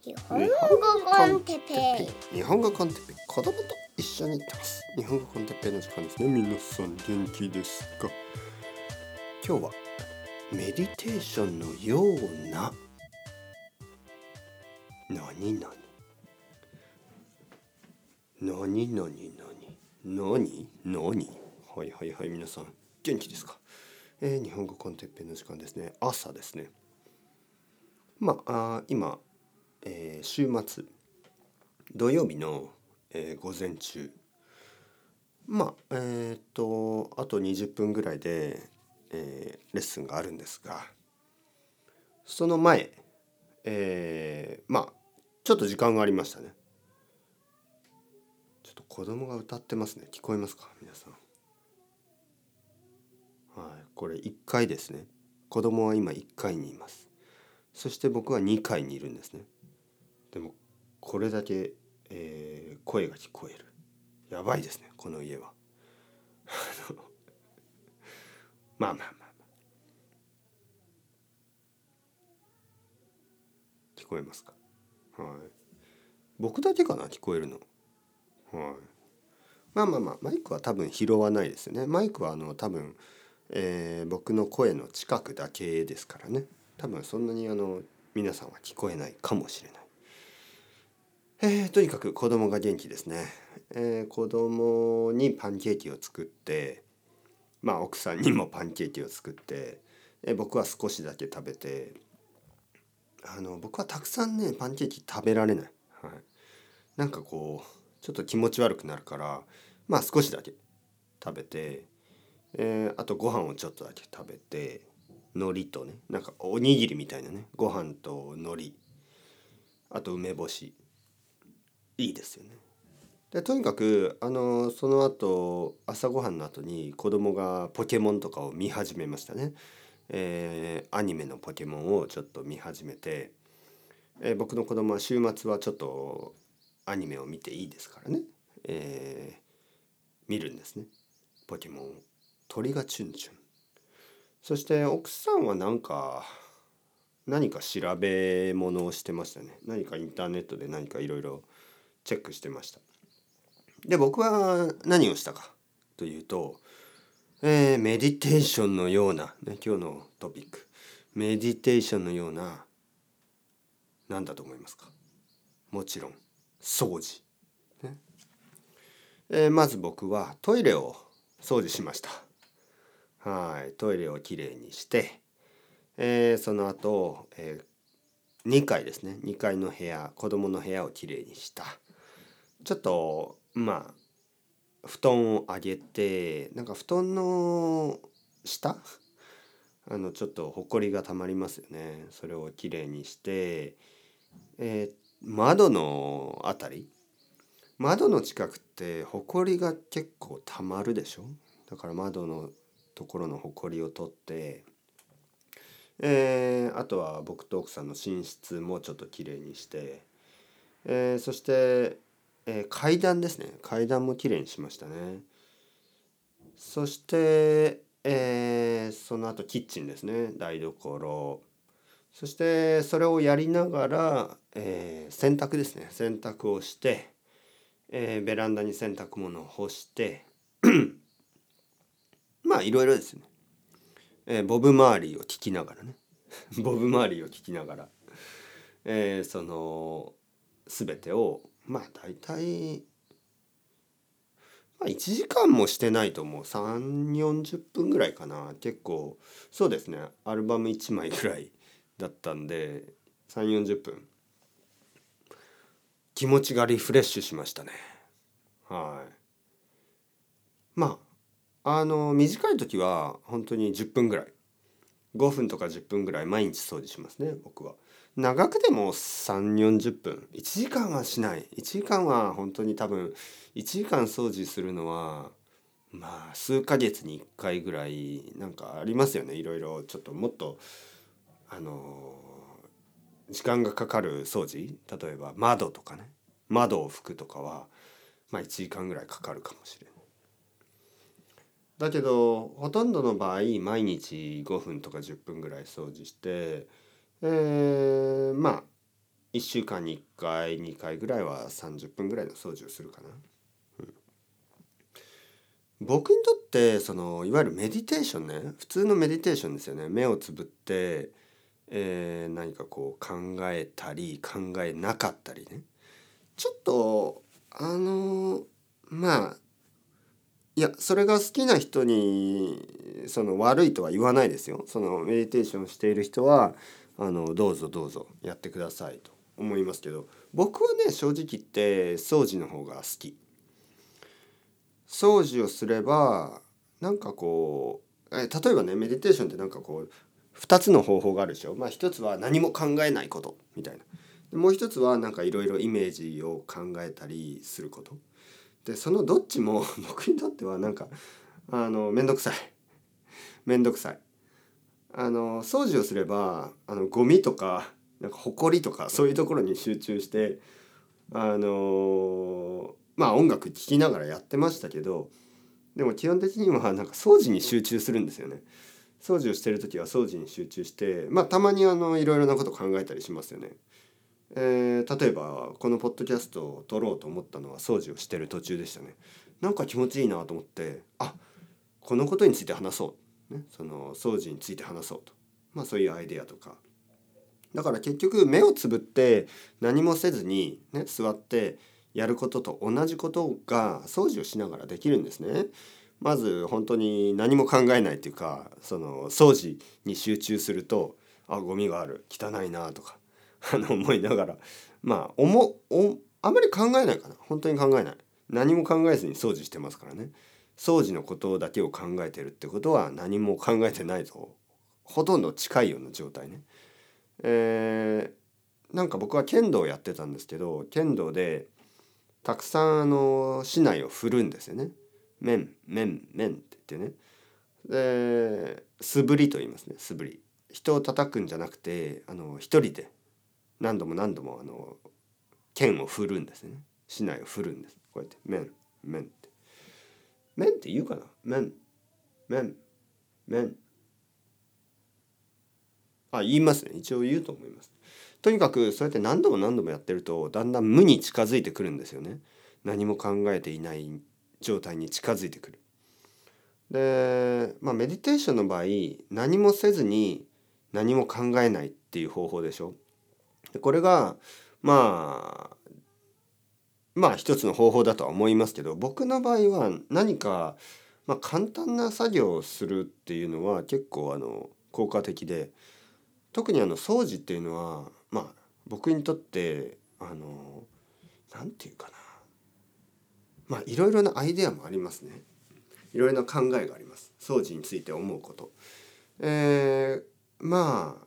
日本語コンテッペイ。日本語コンテッペイ。子供と一緒に行ってます日本語コンテッペイの時間ですね。皆さん元気ですか？今日はメディテーションのような。何々何々何何何？はいはいはい皆さん元気ですか？えー、日本語コンテッペイの時間ですね。朝ですね。まああ今ー、週末土曜日の、えー、午前中。まあえっ、とあと20分ぐらいで、えレッスンがあるんですがその前、えまあちょっと時間がありましたね。ちょっと子供が歌ってますね。聞こえますか？皆さん。はい。これ1階ですね。子供は今1階にいます。そして僕は2階にいるんですね。でもこれだけ、えー、声が聞こえる。やばいですねこの家は。まあ まあまあまあ。聞こえますか？はい。僕だけかな聞こえるの。はい。まあまあまあマイクは多分拾わないですよね。マイクはあの多分、えー、僕の声の近くだけですからね。多分そんなにあの皆さんは聞こえないかもしれない。えー、とにかく子供が元気ですね、えー、子供にパンケーキを作ってまあ奥さんにもパンケーキを作って、え、僕は少しだけ食べてあの僕はたくさんねパンケーキ食べられない、はい、なんかこうちょっと気持ち悪くなるからまあ少しだけ食べて、えー、あとご飯をちょっとだけ食べて海苔とねなんかおにぎりみたいなねご飯と海苔あと梅干し。いいですよね。でとにかくあのその後朝ごはんの後に子供がポケモンとかを見始めましたね。えー、アニメのポケモンをちょっと見始めて、えー、僕の子供は週末はちょっとアニメを見ていいですからね、えー、見るんですねポケモン鳥がチュンチュンそして奥さんはなんか何か調べ物をしてましたね何かインターネットで何かいろいろチェックしてました。で僕は何をしたかというと、えー、メディテーションのような、ね、今日のトピック。メディテーションのような何だと思いますか？もちろん掃除、ね。えー、まず僕はトイレを掃除しました。はい。トイレをきれいにして、えー、その後、えー、2階ですね。2階の部屋子供の部屋をきれいにした。ちょっとまあ布団を上げてなんか布団の下？あのちょっとほこりがたまりますよね。それをきれいにして、えー、窓のあたり？窓の近くってほこりが結構たまるでしょ？だから窓のところのほこりを取って、えー、あとは僕と奥さんの寝室もちょっときれいにして、えー、そしてえー、階段ですね。階段もきれいにしましたね。そして、えー、その後キッチンですね。台所。そしてそれをやりながら、えー、洗濯ですね。洗濯をして、えー、ベランダに洗濯物を干して まあいろいろですね、えー、ボブ周りを聞きながらね。ボブ周りを聞きながら、えー、その全てをまあ大体まあ1時間もしてないと思う3 4 0分ぐらいかな。結構そうですね。アルバム1枚ぐらいだったんで3 4 0分。気持ちがリフレッシュしましたね。はい。まああの短い時は本当に10分ぐらい5分とか10分ぐらい毎日掃除しますね僕は。長くても3 4 0分。1時間はしない。1時間は本当に多分1時間掃除するのはまあ数ヶ月に1回ぐらいなんかありますよね。いろいろちょっともっとあの時間がかかる掃除。例えば窓とかね。窓を拭くとかはまあ1時間ぐらいかかるかもしれない。だけどほとんどの場合毎日5分とか10分ぐらい掃除してえー、まあ1週間に1回2回ぐらいは30分ぐらいの掃除をするかな。うん、僕にとってそのいわゆるメディテーションね普通のメディテーションですよね。目をつぶって、えー、何かこう考えたり考えなかったりね。ちょっとあのまあいやそれが好きな人にその悪いとは言わないですよ。そのメディテーションしている人はあのどうぞどうぞやってくださいと思いますけど僕はね正直言って掃除の方が好き。掃除をすればなんかこうえ例えばねメディテーションってなんかこう2つの方法があるでしょ。まあ一つは何も考えないことみたいな。もう一つはなんかいろいろイメージを考えたりすること。でそのどっちも 僕にとってはなんかあの面倒くさい面倒くさいあの掃除をすればあのゴミとかなんか埃とかそういうところに集中してあのまあ音楽聴きながらやってましたけどでも基本的にはなんか掃除に集中するんですよね。掃除をしてる時は掃除に集中してまあたまにあのいろいろなこと考えたりしますよね。えー、例えばこのポッドキャストを撮ろうと思ったのは掃除をしてる途中でしたね。なんか気持ちいいなと思ってあこのことについて話そう、ね、その掃除について話そうと。まあそういうアイデアとか。だから結局目をつぶって何もせずに、ね、座ってやることと同じことが掃除をしながらできるんですね。まず本当に何も考えないっていうかその掃除に集中するとあゴミがある。汚いなとか。あの思いながらまあ思おあまり考えないかな本当に考えない何も考えずに掃除してますからね掃除のことだけを考えてるってことは何も考えてないとほとんど近いような状態ね。えー、なんか僕は剣道をやってたんですけど剣道でたくさんあの市内を振るんですよね。面面面って言ってね。で素振りと言いますね素振り。人を叩くんじゃなくてあの一人で何度も何度もあの剣を振るんですね。竹刀を振るんです。こうやって面面って。面って言うかな？面面面。あ言いますね。一応言うと思います。とにかくそうやって何度も何度もやってるとだんだん無に近づいてくるんですよね。何も考えていない状態に近づいてくる。でまあメディテーションの場合何もせずに何も考えないっていう方法でしょ。これがまあまあ一つの方法だとは思いますけど僕の場合は何か、まあ、簡単な作業をするっていうのは結構あの効果的で特にあの掃除っていうのはまあ僕にとってあの何て言うかなまあいろいろなアイデアもありますねいろいろな考えがあります掃除について思うこと。えー、まあ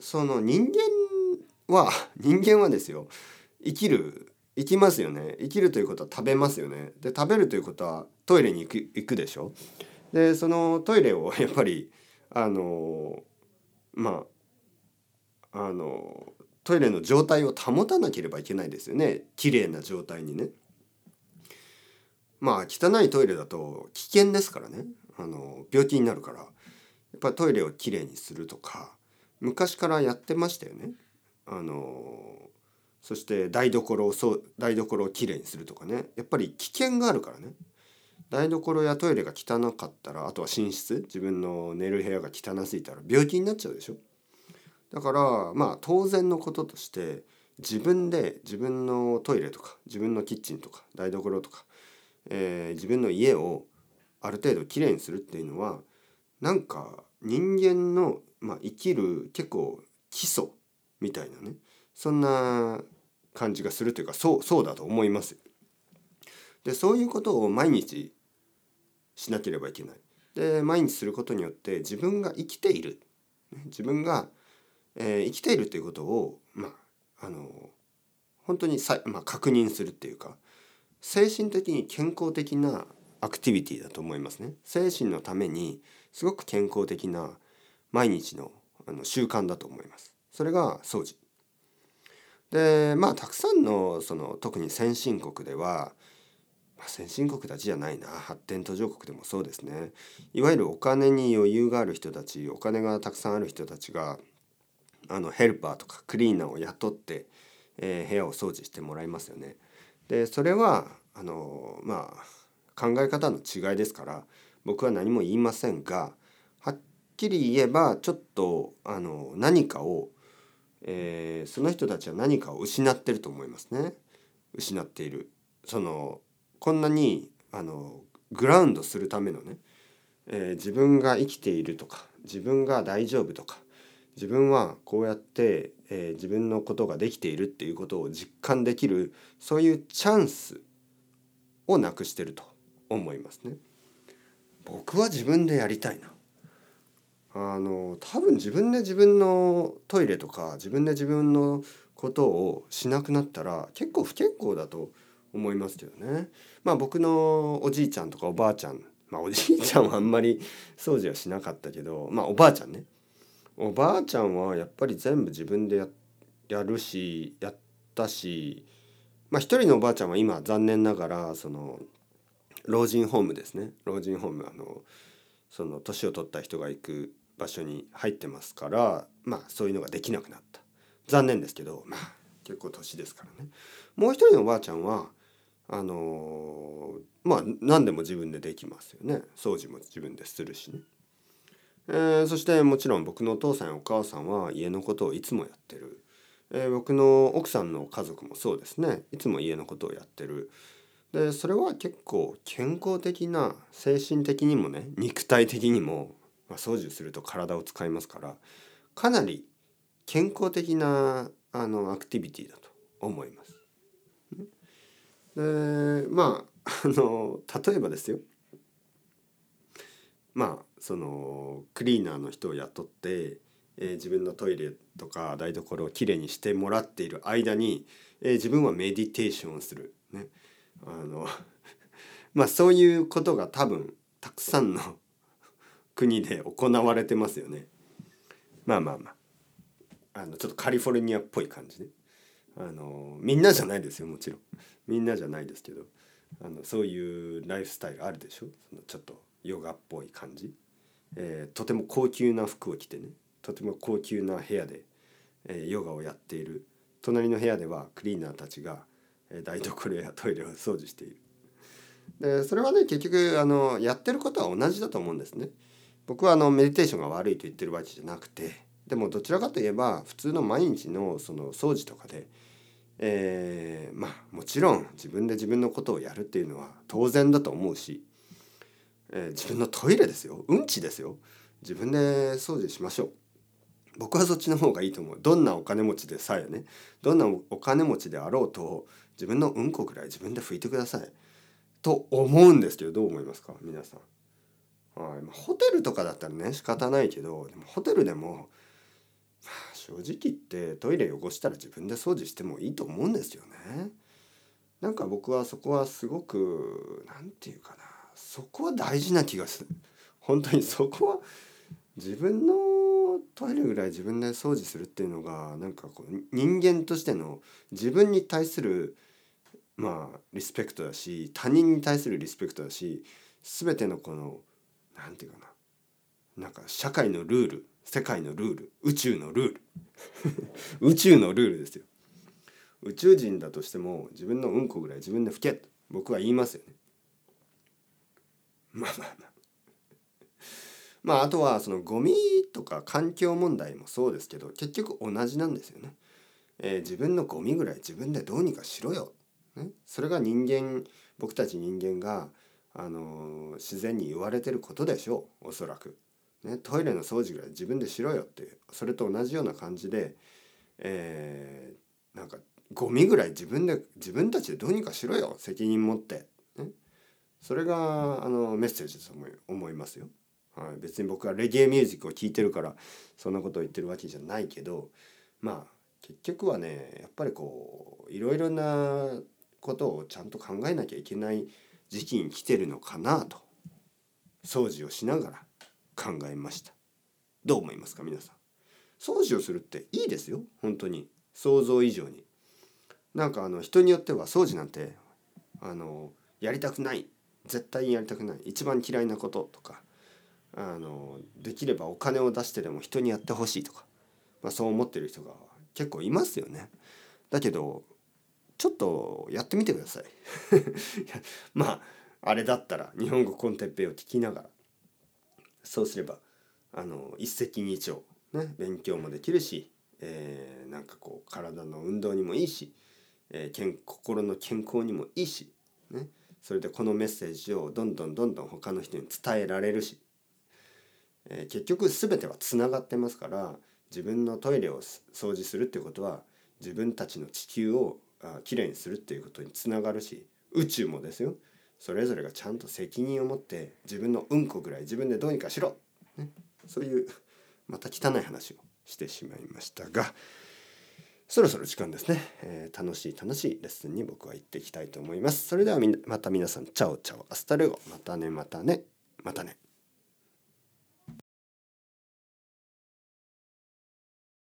その人間は人間はですよ生きる生きますよね。生きるということは食べますよね。で食べるということはトイレに行く行くでしょ？でそのトイレを やっぱりあのまああのトイレの状態を保たなければいけないですよね。綺麗な状態にね。まあ汚いトイレだと危険ですからね。あの病気になるから。やっぱりトイレをきれいにするとか昔からやってましたよね。あのそして台所をそう台所をきれいにするとかね。やっぱり危険があるからね。台所やトイレが汚かったらあとは寝室。自分の寝る部屋が汚すぎたら病気になっちゃうでしょ。だからまあ当然のこととして自分で自分のトイレとか自分のキッチンとか台所とか、えー、自分の家をある程度きれいにするっていうのはなんか人間の、まあ、生きる結構基礎みたいなねそんな感じがするというかそうそうだと思います。でそういうことを毎日しなければいけない。で毎日することによって自分が生きている自分が、えー、生きているということをまああの本当にさ、まあ、確認するっていうか精神的に健康的なアクティビティだと思いますね。精神のためにすごく健康的な毎日のあの習慣だと思います。それが掃除。でまあたくさんのその特に先進国では、まあ、先進国だけじゃないな発展途上国でもそうですねいわゆるお金に余裕がある人たちお金がたくさんある人たちがあのヘルパーとかクリーナーを雇って、えー、部屋を掃除してもらいますよね。でそれはあのまあ考え方の違いですから僕は何も言いませんがはっきり言えばちょっとあの何かを、えー、その人たちは何かを失ってると思いますね。失っているそのこんなにあのグラウンドするためのね、えー、自分が生きているとか自分が大丈夫とか自分はこうやって、えー、自分のことができているっていうことを実感できるそういうチャンスをなくしてると思いますね。僕は自分でやりたいな。あの多分自分で自分のトイレとか自分で自分のことをしなくなったら結構不健康だと思いますけどね。まあ僕のおじいちゃんとかおばあちゃんまあおじいちゃんはあんまり掃除はしなかったけどまあおばあちゃんねおばあちゃんはやっぱり全部自分でややるしやったしまあ一人のおばあちゃんは今残念ながらその老人ホームですね老人ホームあのその年を取った人が行く場所に入ってますからまあそういうのができなくなった。残念ですけどまあ結構年ですからね。もう一人のおばあちゃんはあのー、まあ何でも自分でできますよね。掃除も自分でするしね。えー、そしてもちろん僕のお父さんやお母さんは家のことをいつもやってる、えー、僕の奥さんの家族もそうですね。いつも家のことをやってる。でそれは結構健康的な精神的にもね肉体的にも、まあ、掃除すると体を使いますからかなり健康的なあのアクティビティだと思います。でまああの例えばですよまあそのクリーナーの人を雇って、えー、自分のトイレとか台所をきれいにしてもらっている間に、えー、自分はメディテーションをする。ね、あの まあそういうことが多分たくさんの 国で行われてますよね。まあまあまああのちょっとカリフォルニアっぽい感じね。あのみんなじゃないですよもちろんみんなじゃないですけどあのそういうライフスタイルあるでしょ？そのちょっとヨガっぽい感じ。えー、とても高級な服を着てねとても高級な部屋で、えー、ヨガをやっている隣の部屋ではクリーナーたちが、台所やトイレを掃除している。でそれはね結局あのやってることは同じだと思うんですね。僕はあのメディテーションが悪いと言ってるわけじゃなくてでもどちらかといえば普通の毎日のその掃除とかでえー、まあもちろん自分で自分のことをやるっていうのは当然だと思うしえー、自分のトイレですよ。うんちですよ。自分で掃除しましょう。僕はそっちの方がいいと思う。どんなお金持ちでさえね。どんなお金持ちであろうと自分のうんこぐらい自分で拭いてください。と思うんですけどどう思いますか？皆さん、はい。まあ、ホテルとかだったらね仕方ないけどでもホテルでも、まあ、正直言ってトイレ汚したら自分で掃除してもいいと思うんですよね。なんか僕はそこはすごく何て言うかな。そこは大事な気がする。本当にそこは自分のトイレぐらい自分で掃除するっていうのがなんかこう人間としての自分に対するまあリスペクトだし他人に対するリスペクトだし全てのこの何て言うかななんか社会のルール世界のルール宇宙のルール宇宙のルールですよ。宇宙人だとしても自分のうんこぐらい自分で拭けと僕は言いますよね。まあまあまあ。まああとはそのゴミとか環境問題もそうですけど結局同じなんですよね。えー、自分のゴミぐらい自分でどうにかしろよ。ね、それが人間僕たち人間が、あのー、自然に言われてることでしょうおそらく。ね、トイレの掃除ぐらい自分でしろよってそれと同じような感じで、えー、なんかゴミぐらい自分で自分たちでどうにかしろよ責任持ってねそれがあのメッセージだと思いますよ。はい、別に僕はレゲエミュージックを聴いてるからそんなことを言ってるわけじゃないけどまあ結局はねやっぱりこういろいろなことをちゃんと考えなきゃいけない時期に来てるのかなと掃除をしながら考えました。どう思いますか皆さん。掃除をするっていいですよ。本当に。想像以上に。なんかあの人によっては掃除なんてあのやりたくない。絶対にやりたくない。一番嫌いなこととかあのできればお金を出してでも人にやってほしいとかまあ、そう思ってる人が結構いますよね。だけどちょっとやってみてください。まああれだったら日本語コンテッペイを聞きながらそうすればあの一石二鳥、ね、勉強もできるし、えー、なんかこう体の運動にもいいし、えー、健心の健康にもいいし、ね、それでこのメッセージをどんどんどんどん他の人に伝えられるし、えー、結局全てはつながってますから自分のトイレを掃除するっていうことは自分たちの地球をあきれいにするっていうことにつながるし宇宙もですよ。それぞれがちゃんと責任を持って自分のうんこぐらい自分でどうにかしろ、ね、そういうまた汚い話をしてしまいましたがそろそろ時間ですね、えー、楽しい楽しいレッスンに僕は行っていきたいと思います。それではみまた皆さん ciao ciao hasta luego。またねまたね。またね。